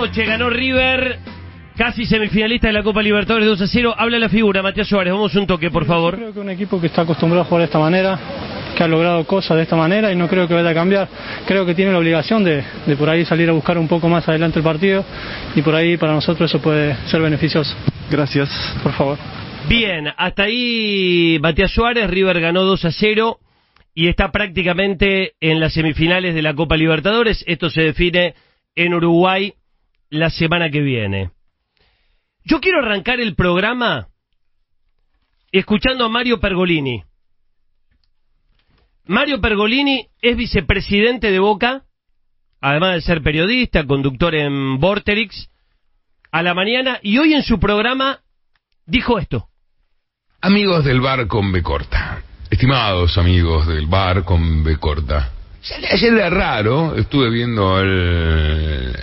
noche, ganó River, casi semifinalista de la Copa Libertadores 2 a 0. Habla la figura, Matías Suárez, vamos un toque, por favor. Creo que un equipo que está acostumbrado a jugar de esta manera, que ha logrado cosas de esta manera y no creo que vaya a cambiar. Creo que tiene la obligación de, de por ahí salir a buscar un poco más adelante el partido y por ahí para nosotros eso puede ser beneficioso. Gracias. Por favor. Bien, hasta ahí Matías Suárez, River ganó 2 a 0 y está prácticamente en las semifinales de la Copa Libertadores. Esto se define en Uruguay la semana que viene. Yo quiero arrancar el programa escuchando a Mario Pergolini. Mario Pergolini es vicepresidente de Boca, además de ser periodista, conductor en Vorterix, a la mañana, y hoy en su programa dijo esto. Amigos del bar con B corta, estimados amigos del bar con B corta, ayer era raro, estuve viendo el,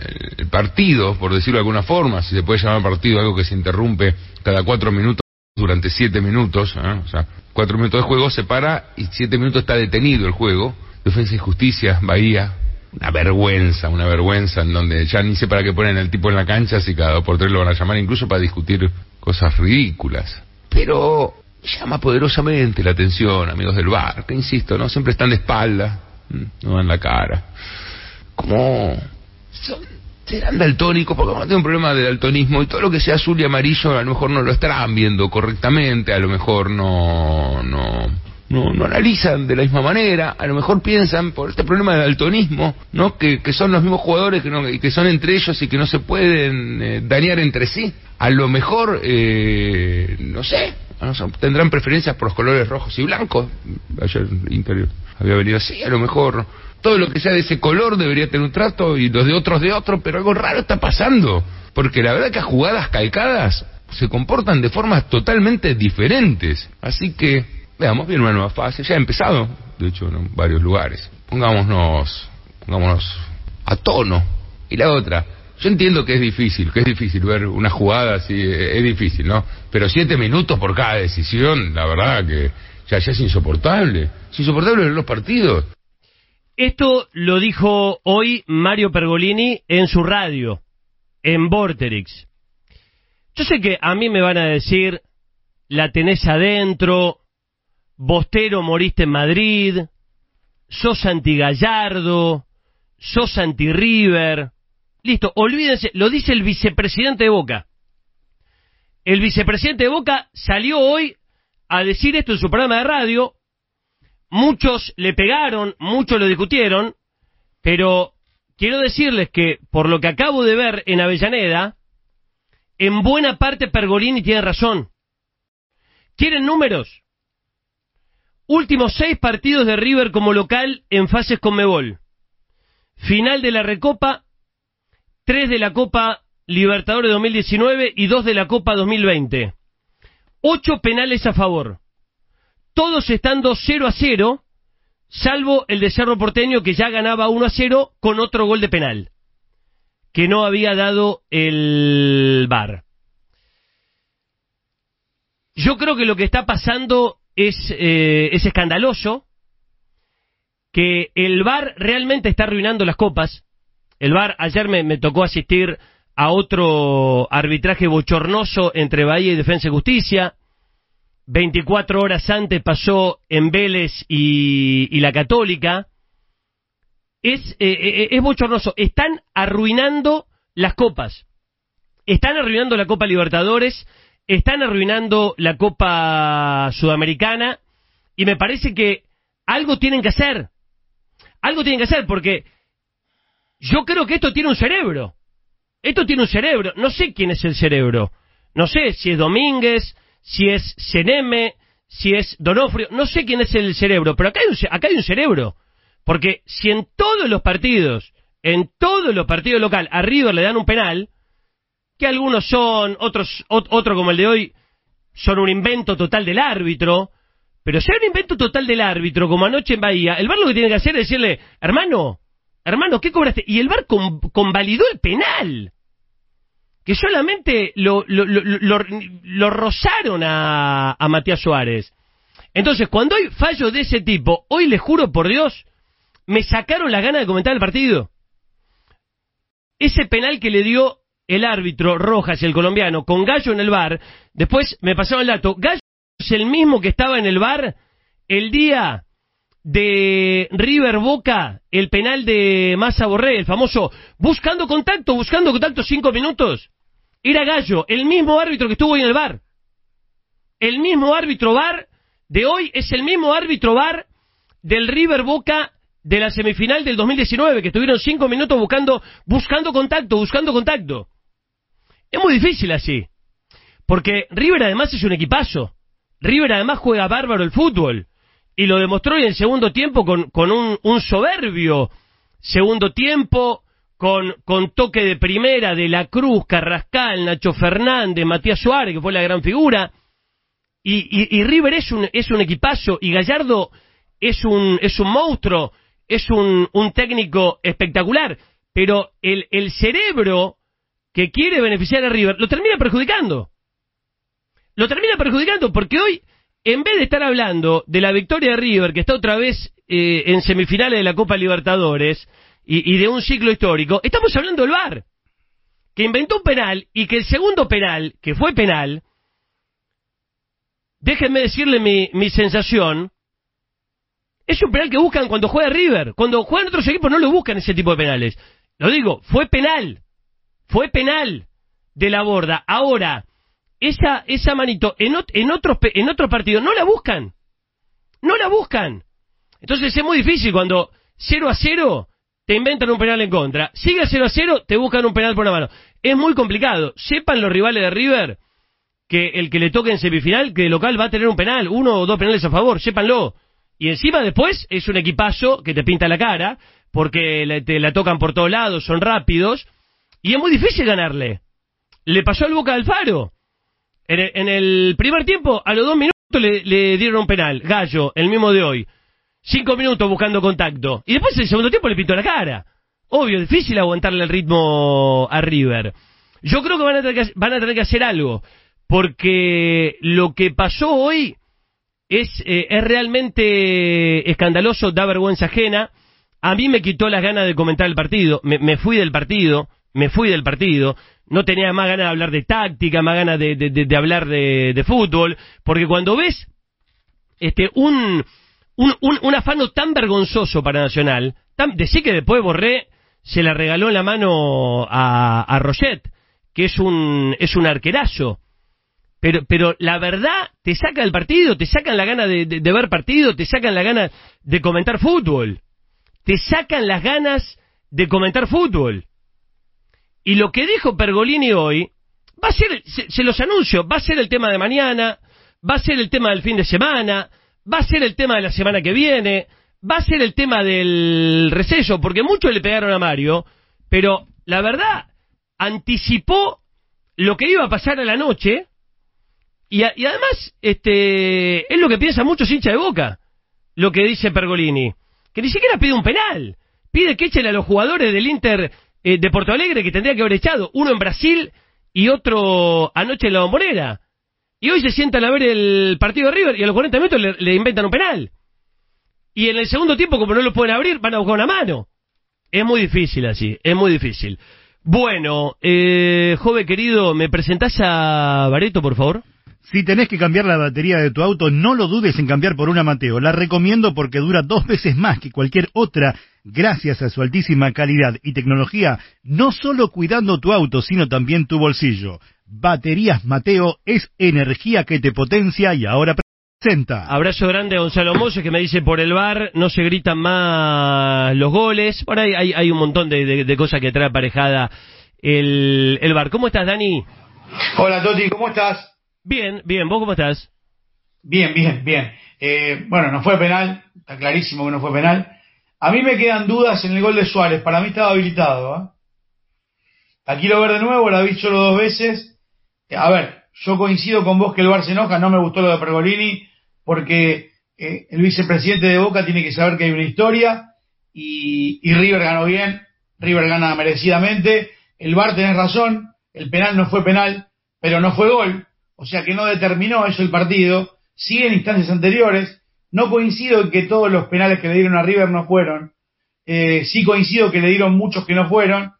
partido, por decirlo de alguna forma, si se puede llamar partido algo que se interrumpe cada cuatro minutos durante siete minutos, ¿eh? o sea, cuatro minutos de juego se para y siete minutos está detenido el juego. Defensa y Justicia, Bahía, una vergüenza, una vergüenza en donde ya ni sé para qué ponen al tipo en la cancha si cada dos por tres lo van a llamar incluso para discutir cosas ridículas. Pero llama poderosamente la atención, amigos del bar, que insisto, ¿no? Siempre están de espalda, no dan la cara. Son, serán daltónicos, porque no tienen un problema de daltonismo y todo lo que sea azul y amarillo a lo mejor no lo estarán viendo correctamente, a lo mejor no, no, no, no analizan de la misma manera, a lo mejor piensan por este problema de daltonismo, ¿no? Que, que son los mismos jugadores que, no, que son entre ellos y que no se pueden eh, dañar entre sí. A lo mejor, eh, no sé, tendrán preferencias por los colores rojos y blancos. Ayer Interior había venido así, a lo mejor todo lo que sea de ese color debería tener un trato y los de otros de otro, pero algo raro está pasando. Porque la verdad que a jugadas calcadas se comportan de formas totalmente diferentes. Así que veamos bien una nueva fase. Ya ha empezado, de hecho, en varios lugares. Pongámonos, pongámonos a tono. Y la otra, yo entiendo que es difícil, que es difícil ver una jugada así, es difícil, ¿no? Pero siete minutos por cada decisión, la verdad que ya, ya es insoportable. Es insoportable ver los partidos. Esto lo dijo hoy Mario Pergolini en su radio, en Vorterix. Yo sé que a mí me van a decir, la tenés adentro, Bostero moriste en Madrid, sos anti-Gallardo, sos anti-River. Listo, olvídense, lo dice el vicepresidente de Boca. El vicepresidente de Boca salió hoy a decir esto en su programa de radio. Muchos le pegaron, muchos lo discutieron, pero quiero decirles que por lo que acabo de ver en Avellaneda, en buena parte Pergolini tiene razón. ¿Quieren números? Últimos seis partidos de River como local en fases con Mebol. Final de la Recopa, tres de la Copa Libertadores 2019 y dos de la Copa 2020. Ocho penales a favor. Todos estando 0 a 0, salvo el de Cerro Porteño que ya ganaba 1 a 0 con otro gol de penal, que no había dado el VAR. Yo creo que lo que está pasando es, eh, es escandaloso, que el VAR realmente está arruinando las copas. El VAR, ayer me, tocó asistir a otro arbitraje bochornoso entre Bahía y Defensa y Justicia. 24 horas antes pasó en Vélez y, y la Católica. Es, eh, es bochornoso. Están arruinando las copas. Están arruinando la Copa Libertadores. Están arruinando la Copa Sudamericana. Y me parece que algo tienen que hacer. Algo tienen que hacer porque yo creo que esto tiene un cerebro. Esto tiene un cerebro. No sé quién es el cerebro. No sé si es Domínguez, si es Seneme, si es Donofrio. No sé quién es el cerebro, pero acá hay, un, acá hay un cerebro. Porque si en todos los partidos, en todos los partidos local, a River le dan un penal, que algunos son, otros, otro como el de hoy, son un invento total del árbitro, pero hay un invento total del árbitro, como anoche en Bahía, el VAR lo que tiene que hacer es decirle, hermano, hermano, ¿qué cobraste? Y el VAR con, convalidó el penal que solamente lo, rozaron a, Matías Suárez. Entonces, cuando hay fallos de ese tipo, hoy les juro por Dios, me sacaron la gana de comentar el partido. ese penal que le dio el árbitro Rojas, el colombiano, con Gallo en el bar, después me pasaron el dato, Gallo es el mismo que estaba en el bar el día de River Boca, el penal de Massa Borré, el famoso buscando contacto, buscando contacto cinco minutos. Era Gallo, el mismo árbitro que estuvo hoy en el bar. El mismo árbitro bar de hoy es el mismo árbitro bar del River Boca de la semifinal del 2019, que estuvieron cinco minutos buscando, buscando contacto, buscando contacto. Es muy difícil así. Porque River además es un equipazo. River además juega bárbaro el fútbol. Y lo demostró en el segundo tiempo con, con un, soberbio segundo tiempo, con, toque de primera de La Cruz, Carrascal, Nacho Fernández, Matías Suárez, que fue la gran figura. Y, y, y River es un, es un equipazo y Gallardo es un, es un monstruo, es un, un técnico espectacular. Pero el, el cerebro que quiere beneficiar a River lo termina perjudicando. Lo termina perjudicando porque hoy, en vez de estar hablando de la victoria de River, que está otra vez eh, en semifinales de la Copa Libertadores y, de un ciclo histórico, estamos hablando del VAR, que inventó un penal y que el segundo penal, que fue penal, déjenme decirle mi, mi sensación, es un penal que buscan cuando juega River. Cuando juegan otros equipos no lo buscan ese tipo de penales. Lo digo, fue penal. Fue penal de la borda. Ahora, esa, esa manito en, en, otros, en otros partidos no la buscan. No la buscan. Entonces es muy difícil cuando 0 a 0 te inventan un penal en contra. Sigue 0 a 0, te buscan un penal por la mano. Es muy complicado. Sepan los rivales de River que el que le toque en semifinal, que el local va a tener un penal, uno o dos penales a favor, sépanlo. Y encima después es un equipazo que te pinta la cara, porque te la tocan por todos lados, son rápidos, y es muy difícil ganarle. Le pasó al Boca del Faro. En el, primer tiempo, a los dos minutos le, le, dieron un penal. Gallo, el mismo de hoy. Cinco minutos buscando contacto. Y después en el segundo tiempo le pintó la cara. Obvio, difícil aguantarle el ritmo a River. Yo creo que van a tener que, van a tener que hacer algo. Porque lo que pasó hoy es, eh, es realmente escandaloso, da vergüenza ajena. A mí me quitó las ganas de comentar el partido. Me, me fui del partido me fui del partido, no tenía más ganas de hablar de táctica, más ganas de, de, de, hablar de, fútbol, porque cuando ves este un, un, un, afano tan vergonzoso para Nacional, tan, decir que después Borré se la regaló en la mano a, a que es un, es un arquerazo. Pero, pero la verdad te saca del partido, te sacan la gana de ver partido, te sacan la gana de comentar fútbol. Te sacan las ganas de comentar fútbol. Y lo que dijo Pergolini hoy, va a ser, se, se, los anuncio, va a ser el tema de mañana, va a ser el tema del fin de semana, va a ser el tema de la semana que viene, va a ser el tema del receso, porque muchos le pegaron a Mario, pero la verdad, anticipó lo que iba a pasar a la noche, y, a, y además, este, es lo que piensa muchos hinchas de boca, lo que dice Pergolini, que ni siquiera pide un penal, pide que echen a los jugadores del Inter eh, de Porto Alegre que tendría que haber echado, uno en Brasil y otro anoche en la bombonera. Y hoy se sientan a ver el partido de River y a los 40 minutos le, le, inventan un penal. Y en el segundo tiempo, como no lo pueden abrir, van a buscar una mano. Es muy difícil así, es muy difícil. Bueno, eh, joven querido, ¿me presentás a Bareto, por favor? Si tenés que cambiar la batería de tu auto, no lo dudes en cambiar por una Mateo. La recomiendo porque dura dos veces más que cualquier otra, gracias a su altísima calidad y tecnología, no solo cuidando tu auto, sino también tu bolsillo. Baterías Mateo es energía que te potencia y ahora presenta. Abrazo grande a Gonzalo Moses que me dice por el bar no se gritan más los goles. Por ahí hay, hay un montón de, de, de, cosas que trae aparejada el, el bar. ¿Cómo estás, Dani? Hola, Toti, ¿cómo estás? Bien, bien, ¿vos cómo estás? Bien, bien, bien. Eh, bueno, no fue penal, está clarísimo que no fue penal. A mí me quedan dudas en el gol de Suárez, para mí estaba habilitado. ¿eh? Aquí lo ver de nuevo, lo habéis solo dos veces. A ver, yo coincido con vos que el Bar se enoja, no me gustó lo de Pergolini, porque eh, el vicepresidente de Boca tiene que saber que hay una historia y, y River ganó bien, River gana merecidamente. El Bar tenés razón, el penal no fue penal, pero no fue gol o sea que no determinó eso el partido, sigue en instancias anteriores, no coincido en que todos los penales que le dieron a River no fueron, eh, sí coincido que le dieron muchos que no fueron,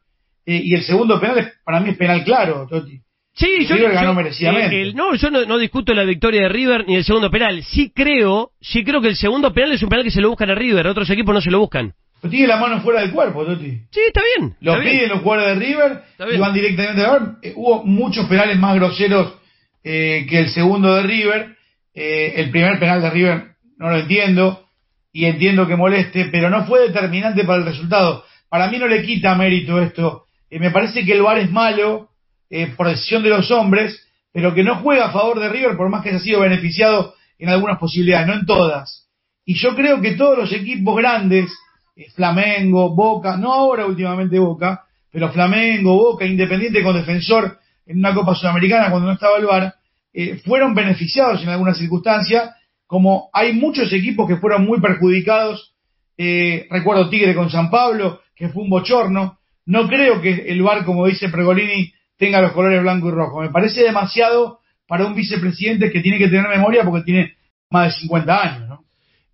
eh, y el segundo penal es, para mí es penal claro, Toti. Sí, yo, River ganó yo- merecidamente. eh, el- no, yo no, no discuto la victoria de River ni el segundo penal. Sí creo, sí creo que el segundo penal es un penal que se lo buscan a River, otros equipos no se lo buscan. Pero tiene la mano fuera del cuerpo, Toti. Sí, está bien. Lo bien. piden los jugadores de River y van directamente a ver. Eh, hubo muchos penales más groseros eh, que el segundo de River. Eh, el primer penal de River no lo entiendo y entiendo que moleste, pero no fue determinante para el resultado. Para mí no le quita mérito esto. Eh, me parece que el VAR es malo eh, por decisión de los hombres, pero que no juega a favor de River por más que haya sido beneficiado en algunas posibilidades, no en todas. Y yo creo que todos los equipos grandes, eh, Flamengo, Boca, no ahora últimamente Boca, pero Flamengo, Boca, Independiente con defensor en una Copa Sudamericana cuando no estaba el VAR, eh, fueron beneficiados en alguna circunstancia, como hay muchos equipos que fueron muy perjudicados, eh, recuerdo Tigre con San Pablo, que fue un bochorno, no creo que el VAR, como dice Pregolini, tenga los colores blanco y rojo, me parece demasiado para un vicepresidente que tiene que tener memoria porque tiene más de 50 años, ¿no?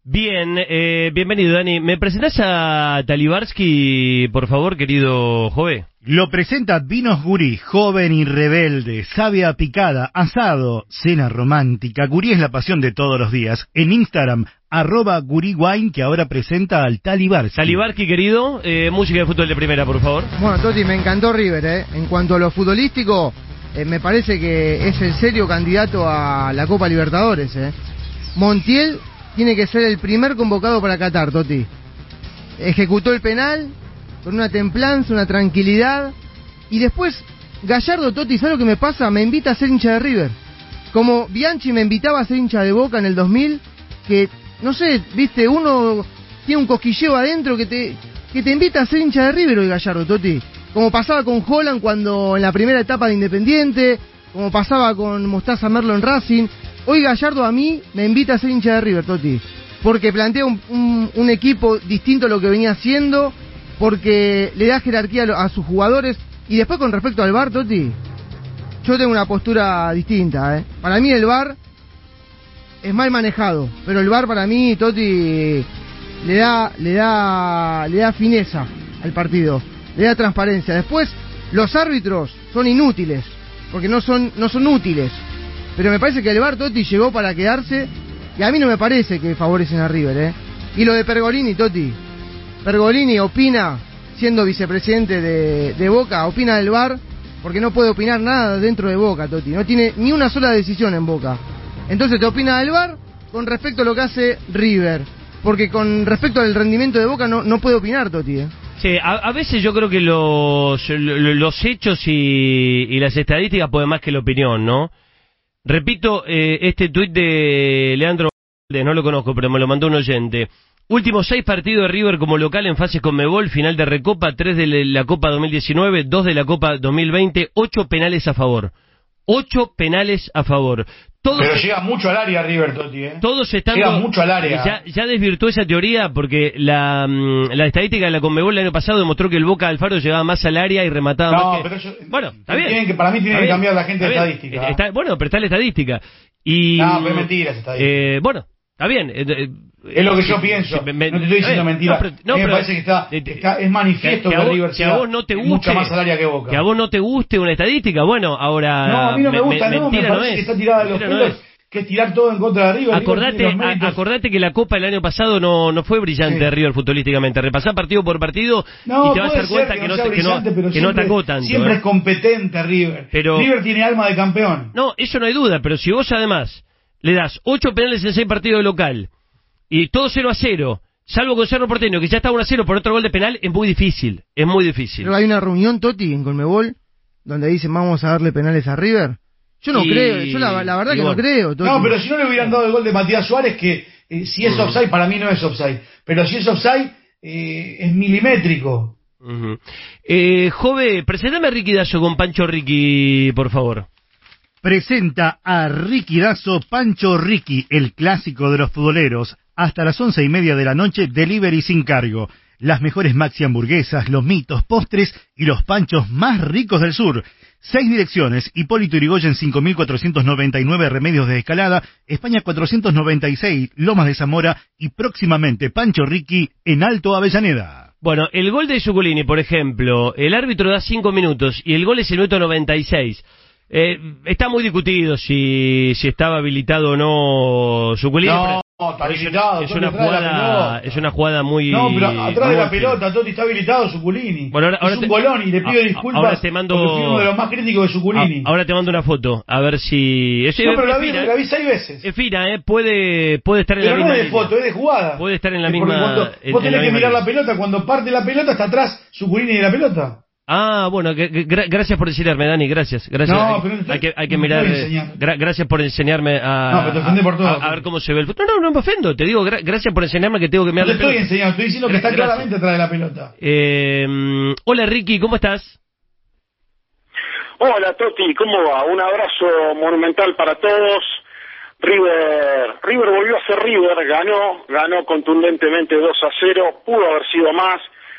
Bien, eh, bienvenido Dani. ¿Me presentás a Talibarsky, por favor, querido Jove? Lo presenta Vinos Gurí, joven y rebelde, sabia picada, asado, cena romántica. Gurí es la pasión de todos los días. En Instagram, arroba Gurí Wine, que ahora presenta al Talibarsky. Talibarsky, querido, eh, música de fútbol de primera, por favor. Bueno, Toti, me encantó River, ¿eh? En cuanto a lo futbolístico, eh, me parece que es el serio candidato a la Copa Libertadores, ¿eh? Montiel tiene que ser el primer convocado para Qatar, Toti. Ejecutó el penal con una templanza, una tranquilidad. Y después, Gallardo, Toti, ¿sabes lo que me pasa? Me invita a ser hincha de River. Como Bianchi me invitaba a ser hincha de Boca en el 2000, que, no sé, viste, uno tiene un cosquilleo adentro que te, que te invita a ser hincha de River hoy, Gallardo, Toti. Como pasaba con Holland cuando en la primera etapa de Independiente, como pasaba con Mostaza Merlo en Racing. Hoy Gallardo a mí me invita a ser hincha de River, Toti. Porque plantea un, equipo distinto a lo que venía haciendo, porque le da jerarquía a sus jugadores. Y después con respecto al VAR, Toti, yo tengo una postura distinta. ¿eh? Para mí el VAR es mal manejado, pero el VAR para mí, Toti, le da, le da, le da fineza al partido, le da transparencia. Después, los árbitros son inútiles, porque no son, no son útiles. Pero me parece que el VAR, Toti, llegó para quedarse, y a mí no me parece que favorecen a River, ¿eh? Y lo de Pergolini, Toti. Pergolini opina, siendo vicepresidente de, de Boca, opina del VAR, porque no puede opinar nada dentro de Boca, Toti. No tiene ni una sola decisión en Boca. Entonces te opina del VAR con respecto a lo que hace River. Porque con respecto al rendimiento de Boca no, no puede opinar, Toti. ¿eh? Sí, a, a veces yo creo que los, lo- los hechos y, y las estadísticas pueden más que la opinión, ¿no? Repito, eh, este tuit de Leandro no lo conozco, pero me lo mandó un oyente. Últimos seis partidos de River como local en fases con Mebol, final de Recopa, tres de la Copa 2019, dos de la Copa 2020, ocho penales a favor. Ocho penales a favor. Todos, Pero llega mucho al área River, Toti, ¿eh? todos están... Llega mucho al área. Ya, ya desvirtuó esa teoría porque la, mm, la estadística de la Conmebol el año pasado demostró que el Boca Alfaro llegaba más al área y remataba No, más que... pero yo- bueno, está bien. tienen que- para mí tiene que cambiar la gente de estadística. Está- bueno, pero está la estadística. Y, No, pero es mentira esa estadística. eh, bueno, está bien. eh, eh, Es lo que yo eh, pienso. me- me- no te estoy diciendo eh, mentira. no, pero- no, a mí me pero- parece que está, eh, que está- es manifiesto que que, a vos- River que a vos no te guste mucha más al área que Boca. que a vos no te guste una estadística, bueno, ahora no, a mí no me, gusta, no, me parece no es. que está tirada de los no pelos, es. que es tirar todo en contra de River. Acordate, a- acordate que la Copa el año pasado no, no fue brillante Sí. de River futbolísticamente. Repasá partido por partido No, y te vas a dar cuenta que no, que no, que no siempre- atacó tanto. Siempre ¿eh? es competente River. Pero- River tiene alma de campeón. No, eso no hay duda, pero si vos además le das ocho penales en seis partidos de local y todo 0 a 0, salvo con Cerro Porteño, que ya está 1 a 0 por otro gol de penal, es muy difícil. Es muy difícil. Pero hay una reunión, Toti, en Colmebol, donde dicen vamos a darle penales a River. Yo no Y- creo, yo la, la verdad y que bueno. no creo, Toti. No, pero si no le hubieran dado el gol de Matías Suárez, que eh, si Mm. es offside, para mí no es offside. Pero si es offside, eh, es milimétrico. Ujú. eh, Jove, presentame a Ricky Dazo con Pancho Ricky, por favor. Presenta a Ricky Dazo Pancho Ricky, el clásico de los futboleros. Hasta las once y media de la noche, delivery sin cargo. Las mejores maxi hamburguesas, los mitos, postres y los panchos más ricos del sur. Seis direcciones, Hipólito Yrigoyen 5499 Remedios de Escalada, España 496 Lomas de Zamora y próximamente Pancho Ricky en Alto Avellaneda. Bueno, el gol de Zuculini, por ejemplo, el árbitro da cinco minutos y el gol es el minuto 96. Eh, está muy discutido si, si estaba habilitado o no Zuculini. No, está es, habilitado. es Toti, una jugada, es una jugada muy. No, pero atrás de la pelota, Totti está habilitado Suculini. Bueno, ahora- ahora es un te- bolón y le pido a- disculpas. ahora te mando- fui uno de los más críticos de Suculini. Ah, ahora te mando una foto, a ver si. Es, no, pero la vi, la vi seis veces. es fina, ¿eh? Puede, puede estar en Pero la no misma. es de foto, es de jugada. Puede estar en la misma- cuando en- vos tenés que mirar la pelota, cuando parte la pelota está atrás Suculini de la pelota. Ah, bueno, que- que gra- gracias por enseñarme, Dani, gracias. gracias. No, hay, pero no hay que, hay que no mirar. eh, gra- gracias por enseñarme a. No, pero te ofendés por todo. a, a ver cómo se ve el fútbol. No, no, no me ofendo, te digo, gra- gracias por enseñarme que tengo que No mirar te la estoy pelota. enseñando, estoy diciendo que está Gracias. claramente atrás de la pelota. Eh, hola Ricky, ¿cómo estás? Hola Toti, ¿cómo va? Un abrazo monumental para todos. River, River volvió a ser River, ganó, ganó contundentemente 2 a 0, pudo haber sido más,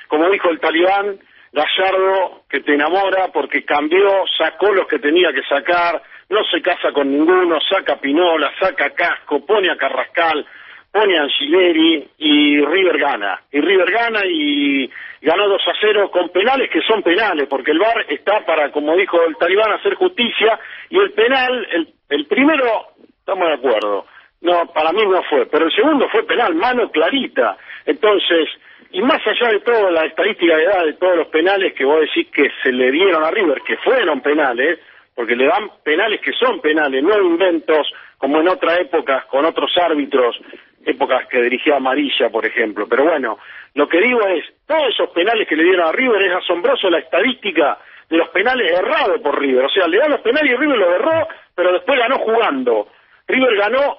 como dijo el talibán, Gallardo, que te enamora porque cambió, sacó los que tenía que sacar, no se casa con ninguno, saca Pinola, saca Casco, pone a Carrascal, pone a Angileri y River gana. Y River gana y ganó 2 a 0 con penales que son penales, porque el VAR está para, como dijo el talibán, hacer justicia y el penal, el, el primero, estamos de acuerdo, no, para mí no fue, pero el segundo fue penal, mano clarita. Entonces, y más allá de toda la estadística de edad de todos los penales que vos decís que se le dieron a River, que fueron penales, porque le dan penales que son penales, no inventos como en otra época con otros árbitros, épocas que dirigía Amarilla, por ejemplo. Pero bueno, lo que digo es, todos esos penales que le dieron a River es asombroso la estadística de los penales errados por River. O sea, le dan los penales y River lo erró, pero después ganó jugando. River ganó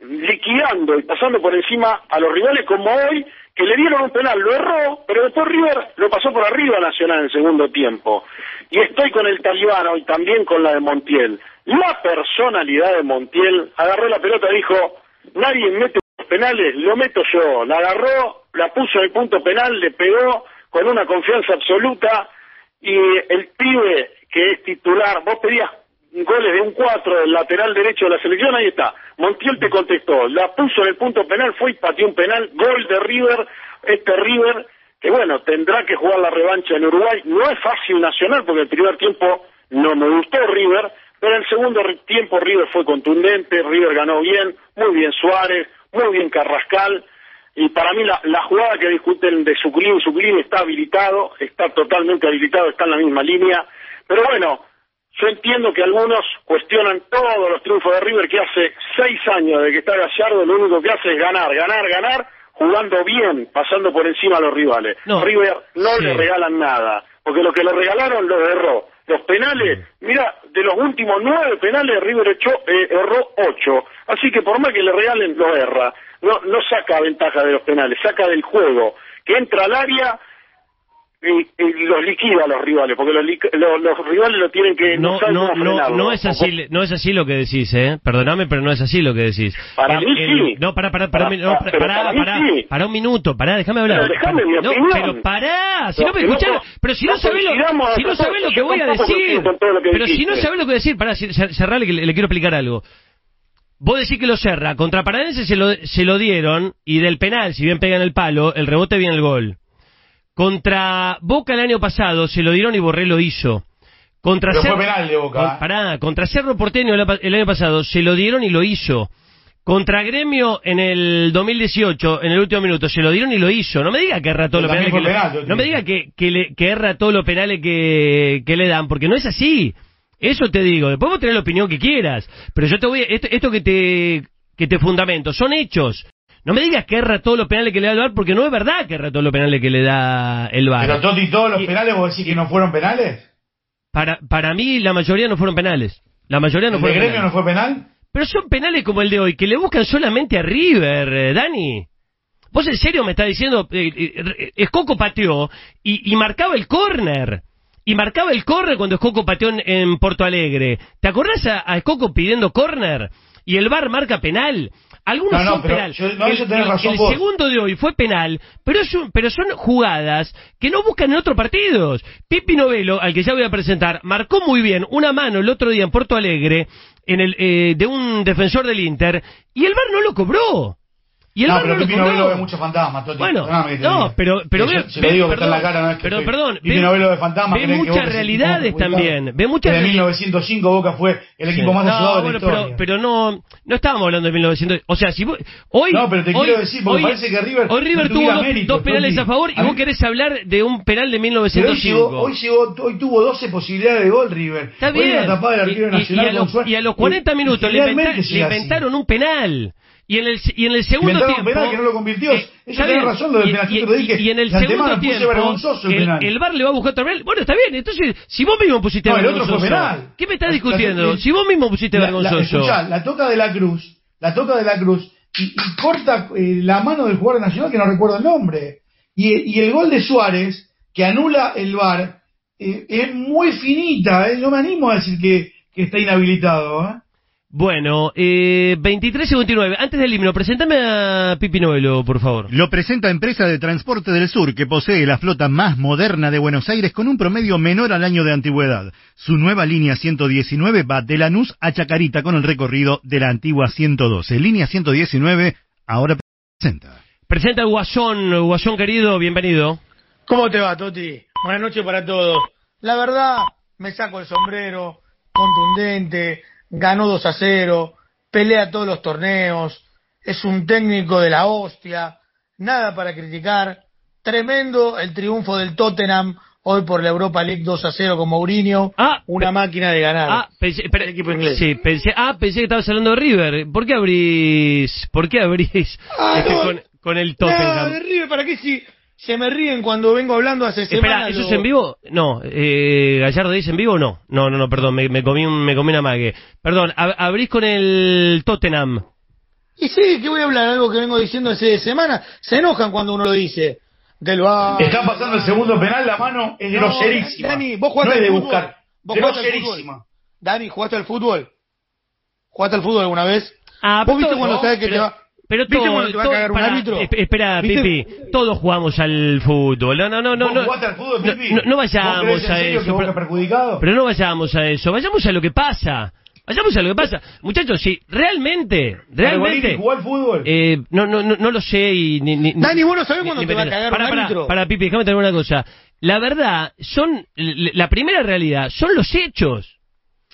liquidando y pasando por encima a los rivales como hoy, que le dieron un penal, lo erró, pero después River lo pasó por arriba Nacional en segundo tiempo. Y estoy con el talibano y también con la de Montiel. La personalidad de Montiel agarró la pelota y dijo, nadie mete los penales, lo meto yo. La agarró, la puso en el punto penal, le pegó con una confianza absoluta y el pibe que es titular, vos pedías goles de un 4 del lateral derecho de la selección, ahí está. Montiel te contestó, la puso en el punto penal, fue y pateó un penal, gol de River, este River, que bueno, tendrá que jugar la revancha en Uruguay. No es fácil nacional, porque el primer tiempo no me gustó River, pero el segundo tiempo River fue contundente, River ganó bien, muy bien Suárez, muy bien Carrascal, y para mí la, jugada que discuten de Suculín, Suculín está habilitado, está totalmente habilitado, está en la misma línea, pero bueno, yo entiendo que algunos cuestionan todos los triunfos de River, que hace seis años de que está Gallardo, lo único que hace es ganar, ganar, ganar, jugando bien, pasando por encima a los rivales. No, River no sí. le regalan nada, porque lo que le regalaron lo erró. Los penales, mira, de los últimos nueve penales River echó, eh, erró ocho, así que por más que le regalen, lo erra. No, no saca ventaja de los penales, saca del juego, que entra al área y, y los liquida a los rivales, porque los, lic- lo- los rivales lo tienen que No, no, no, no es así, no es así lo que decís, eh. Perdóname, pero no es así lo que decís. Para mí sí. No, para, para, para, Para- no, para- para, para para, sí. para un minuto, para, déjame hablar. Pero déjame mi no, pero pará, si no, No, me escuchás, pero si no, sabés lo, si no sabés lo que voy a decir, pero si no sabés lo que decir, pará, cerrale que le, le quiero explicar algo. Vos decís que lo cerra, contra Paranense se lo, se lo dieron, y del penal, si bien pegan el palo, el rebote viene el gol. Contra Boca el año pasado se lo dieron y Borré lo hizo. Contra Pero fue Cerro- penal de Boca, con- pará, contra Cerro Porteño el, año pasado se lo dieron y lo hizo. Contra Gremio en el 2018, en el último minuto, se lo dieron y lo hizo. No me diga que erra todos los penales que le, penal, No me diga que, que, le- que erra todos los penales que, que le dan, porque no es así. Eso te digo. Después vos tenés la opinión que quieras. Pero yo te voy a, esto, esto que te, que te fundamento, son hechos. No me digas que erra todos los penales que le da el VAR, porque no es verdad que erra todos los penales que le da el VAR. Pero Toti, todos los Y- penales vos decís que no fueron penales. Para, para mí, la mayoría no fueron penales. La mayoría no ¿El de fueron gremio penales. no fue penal? Pero son penales como el de hoy, que le buscan solamente a River, eh, Dani. ¿Vos en serio me estás diciendo, eh, eh, Escoco pateó y, y marcaba el córner? Y marcaba el córner cuando Escoco pateó en, en Porto Alegre. ¿Te acordás a, a Escoco pidiendo córner? Y el VAR marca penal. Algunos No, no, son penal. yo- no, el, tenés el- razón el vos. segundo de hoy fue penal, pero, es un- pero son jugadas que no buscan en otros partidos. Pipi Novelo, al que ya voy a presentar, marcó muy bien una mano el otro día en Porto Alegre en el, eh, de un defensor del Inter y el VAR no lo cobró. Y el no, pero no Pipi Novelo ve muchos fantasmas, Toti. Bueno, no, pero, pero ve, se lo digo que está en la perdón, cara, no es que pero, perdón, Pipi ve- Novelo de fantasmas. ve muchas realidades también, ve muchas reali- 1905 Boca fue el equipo más ayudado de la historia. pero, no, no estábamos hablando de 1900. O sea, si vos- hoy. No, pero te hoy, quiero decir, porque hoy- parece que River Hoy River tuvo dos, penales a favor y vos querés hablar de un penal de Pero hoy 1905. llegó, hoy, llegó, hoy tuvo 12 posibilidades de gol River. Está Hoy bien. una tapada del Y- nacional a los, Suárez. y a los 40 Y- minutos le, inventaron un penal. Y en el, y en el segundo un tiempo. penal que no lo convirtió. eh, bien. razón, lo del Y- penal, yo y- te lo dije Y en el segundo tiempo. vergonzoso el penal. el VAR le va a buscar otro penal. Bueno, está bien. Entonces, si vos mismo pusiste No, el otro vergonzoso. fue penal. ¿Qué me estás discutiendo? la- si vos mismo pusiste La, vergonzoso. escuchá, la toca de la Cruz, la toca de la Cruz y, y corta eh, la mano del jugador nacional que no recuerdo el nombre. Y, y el gol de Suárez, que anula el VAR, eh, es muy finita, eh, no me animo a decir que, que está inhabilitado. ¿eh? Bueno, eh, 23.59. Antes del himno, presentame a Pipi Novelo, por favor. Lo presenta Empresa de Transporte del Sur, que posee la flota más moderna de Buenos Aires con un promedio menor al año de antigüedad. Su nueva línea 119 va de Lanús a Chacarita con el recorrido de la antigua 112. Línea 119 ahora presenta. Presenta el Guasón, Guasón querido, bienvenido. ¿Cómo te va, Toti? Buenas noches para todos. La verdad, me saco el sombrero, contundente, ganó 2 a 0, pelea todos los torneos, es un técnico de la hostia, nada para criticar. Tremendo el triunfo del Tottenham hoy por la Europa League 2 a 0 con Mourinho, Ah, una máquina de ganar. Ah, pensé, El equipo inglés. Sí, pensé, ah, pensé que estabas hablando de River. ¿Por qué abrís, por qué abrís Ah, este, no. con, con el Tottenham? de River, ¿para qué si se me ríen cuando vengo hablando hace Espera, semanas? ¿eso lo- es en vivo? No, eh, Gallardo dice en vivo o no? No, no, no, perdón, me, me comí un, me comí una mague. Perdón, ab- abrís con el Tottenham. Y sí, que voy a hablar algo que vengo diciendo hace semanas. Se enojan cuando uno lo dice. Del. Está pasando el segundo penal, la mano es No, groserísima. Dani, vos jugaste no al de fútbol. buscar. Vos jugaste al Groserísima. Dani, ¿jugaste al fútbol? ¿Jugaste al fútbol alguna vez? Ah, ¿Vos viste cuando sabes que pero- te va... Pero ¿Viste todo, cuando te va a cagar un pará, árbitro? esp- espera, ¿Viste? Pipi, todos jugamos al fútbol. No, no, no, no. ¿Vos no, jugaste al fútbol, Pipi? no- no ¿Vos creés vayamos en a eso. Pero, perjudicado? pero no vayamos a eso, vayamos a lo que pasa. Vayamos a lo que pasa. Muchachos, si realmente, realmente... Jugó al fútbol? Eh, no, no, no, no lo sé y ni, ni- Dani, vos no sabés cuándo te va a cagar Pará, un árbitro. Para, Pipi, déjame tener una cosa. La verdad, son, la primera realidad, son los hechos.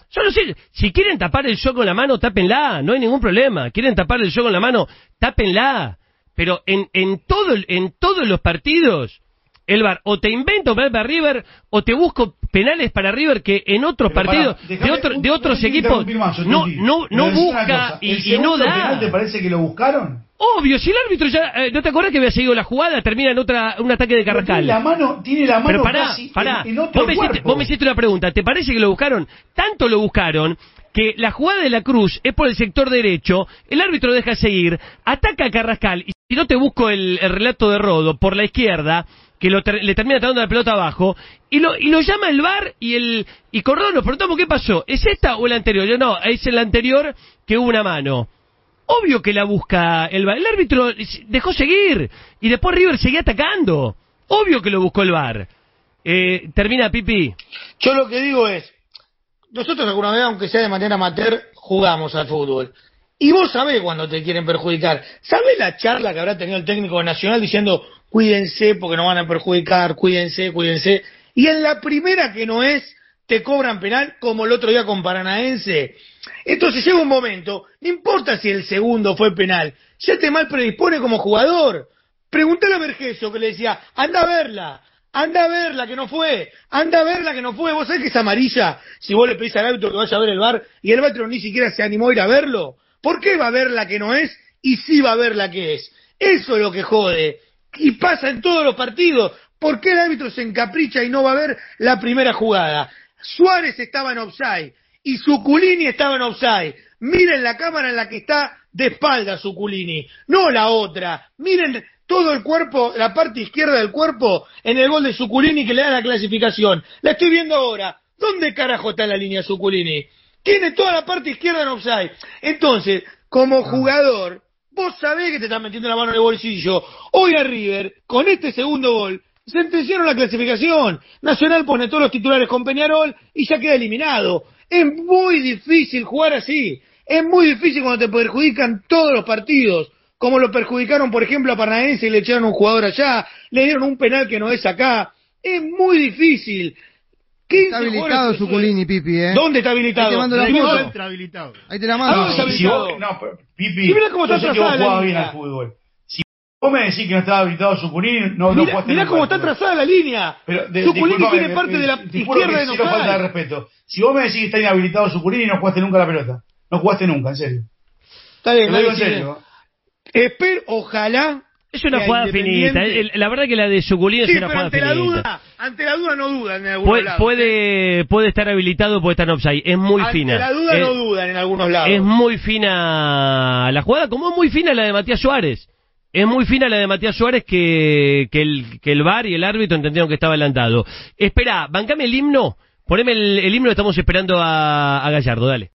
Son los hechos. Si quieren tapar el show con la mano, tápenla, no hay ningún problema. Quieren tapar el show con la mano, tápenla. Pero en, en, todo, en todos los partidos, el bar o te invento penal para River o te busco penales para River que en otros Pero partidos de, otro- un- de otros equipos más, no, no, no busca y, ¿el y no da. ¿Te parece que lo buscaron? Obvio, si el árbitro ya. eh, ¿No te acuerdas que había seguido la jugada? Termina en otra, un ataque de Tiene Carrascal. la mano, tiene la mano Pero pará, casi pará. en, en otro vos, me hiciste, cuerpo. vos me hiciste una pregunta. ¿Te parece que lo buscaron? Tanto lo buscaron que la jugada de la Cruz es por el sector derecho, el árbitro deja seguir, ataca a Carrascal y si no te busco el, el relato de Rodo por la izquierda, que lo le termina tirando la pelota abajo, y lo, y lo llama el VAR y el y Rodo nos preguntamos qué pasó, ¿es esta o el anterior? Yo no, es el anterior que hubo una mano. Obvio que la busca el VAR. El árbitro dejó seguir y después River seguía atacando. Obvio que lo buscó el VAR. Eh, termina Pipi. Yo lo que digo es, nosotros alguna vez, aunque sea de manera amateur, jugamos al fútbol. Y vos sabés cuando te quieren perjudicar. ¿Sabés la charla que habrá tenido el técnico nacional diciendo, cuídense porque nos van a perjudicar, cuídense, cuídense? Y en la primera que no es, te cobran penal como el otro día con Paranaense. Entonces llega un momento, no importa si el segundo fue penal, ya te mal predispone como jugador. Preguntale a Vergesio que le decía, anda a verla, anda a verla que no fue, anda a verla que no fue. ¿Vos sabés que es amarilla si vos le pedís al árbitro que vaya a ver el bar y el árbitro ni siquiera se animó a ir a verlo? ¿Por qué va a ver la que no es y sí va a ver la que es? Eso es lo que jode. Y pasa en todos los partidos. ¿Por qué el árbitro se encapricha y no va a ver la primera jugada? Suárez estaba en offside y Suculini estaba en offside. Miren la cámara en la que está de espalda Suculini, no la otra. Miren todo el cuerpo, la parte izquierda del cuerpo en el gol de Suculini que le da la clasificación. La estoy viendo ahora. ¿Dónde carajo está la línea Suculini? Tiene toda la parte izquierda en offside. Entonces, como jugador, vos sabés que te estás metiendo la mano en el bolsillo. Hoy a River, con este segundo gol, sentenciaron la clasificación. Nacional pone todos los titulares con Peñarol y ya queda eliminado. Es muy difícil jugar así. Es muy difícil cuando te perjudican todos los partidos. como lo perjudicaron, por ejemplo, a Paranaense y le echaron un jugador allá, le dieron un penal que no es acá. Es muy difícil. 15 Está habilitado jugadores- Zuculini, Pipi, ¿eh? ¿Dónde está habilitado? Ahí te mando la ¿Dónde foto. está? habilitado. Ahí te la ¿A mando. dónde está si vos, habilitado? no, pero, Pipi, Sí, mirá cómo está yo sé que vos la jugabas bien línea. al fútbol. Si vos me decís que no estaba habilitado Zuculini, no, no Mirá, jugaste mirá nunca cómo está trazada la línea. Pero, de, disculpame, tiene parte me- de la te juro izquierda de cero falta de respeto. Si vos me decís que está inhabilitado Zuculini, no jugaste nunca la pelota. No jugaste nunca, en serio. Está bien, lo digo en serio. Espero, ojalá. Es una jugada finita. El- la verdad que la de Suculín es Sí, una pero jugada ante la finita. duda, ante la duda no dudan en algunos Puede, lados. ¿eh? puede, puede estar habilitado, puede estar en offside. Es muy ante fina. la duda es, no dudan en algunos lados. es muy fina la jugada, como es muy fina la de Matías Suárez. Es muy fina la de Matías Suárez que, que, el, que el VAR y el árbitro entendieron que estaba adelantado. Espera, bancame el himno. Poneme el, el himno, estamos esperando a, a Gallardo, dale.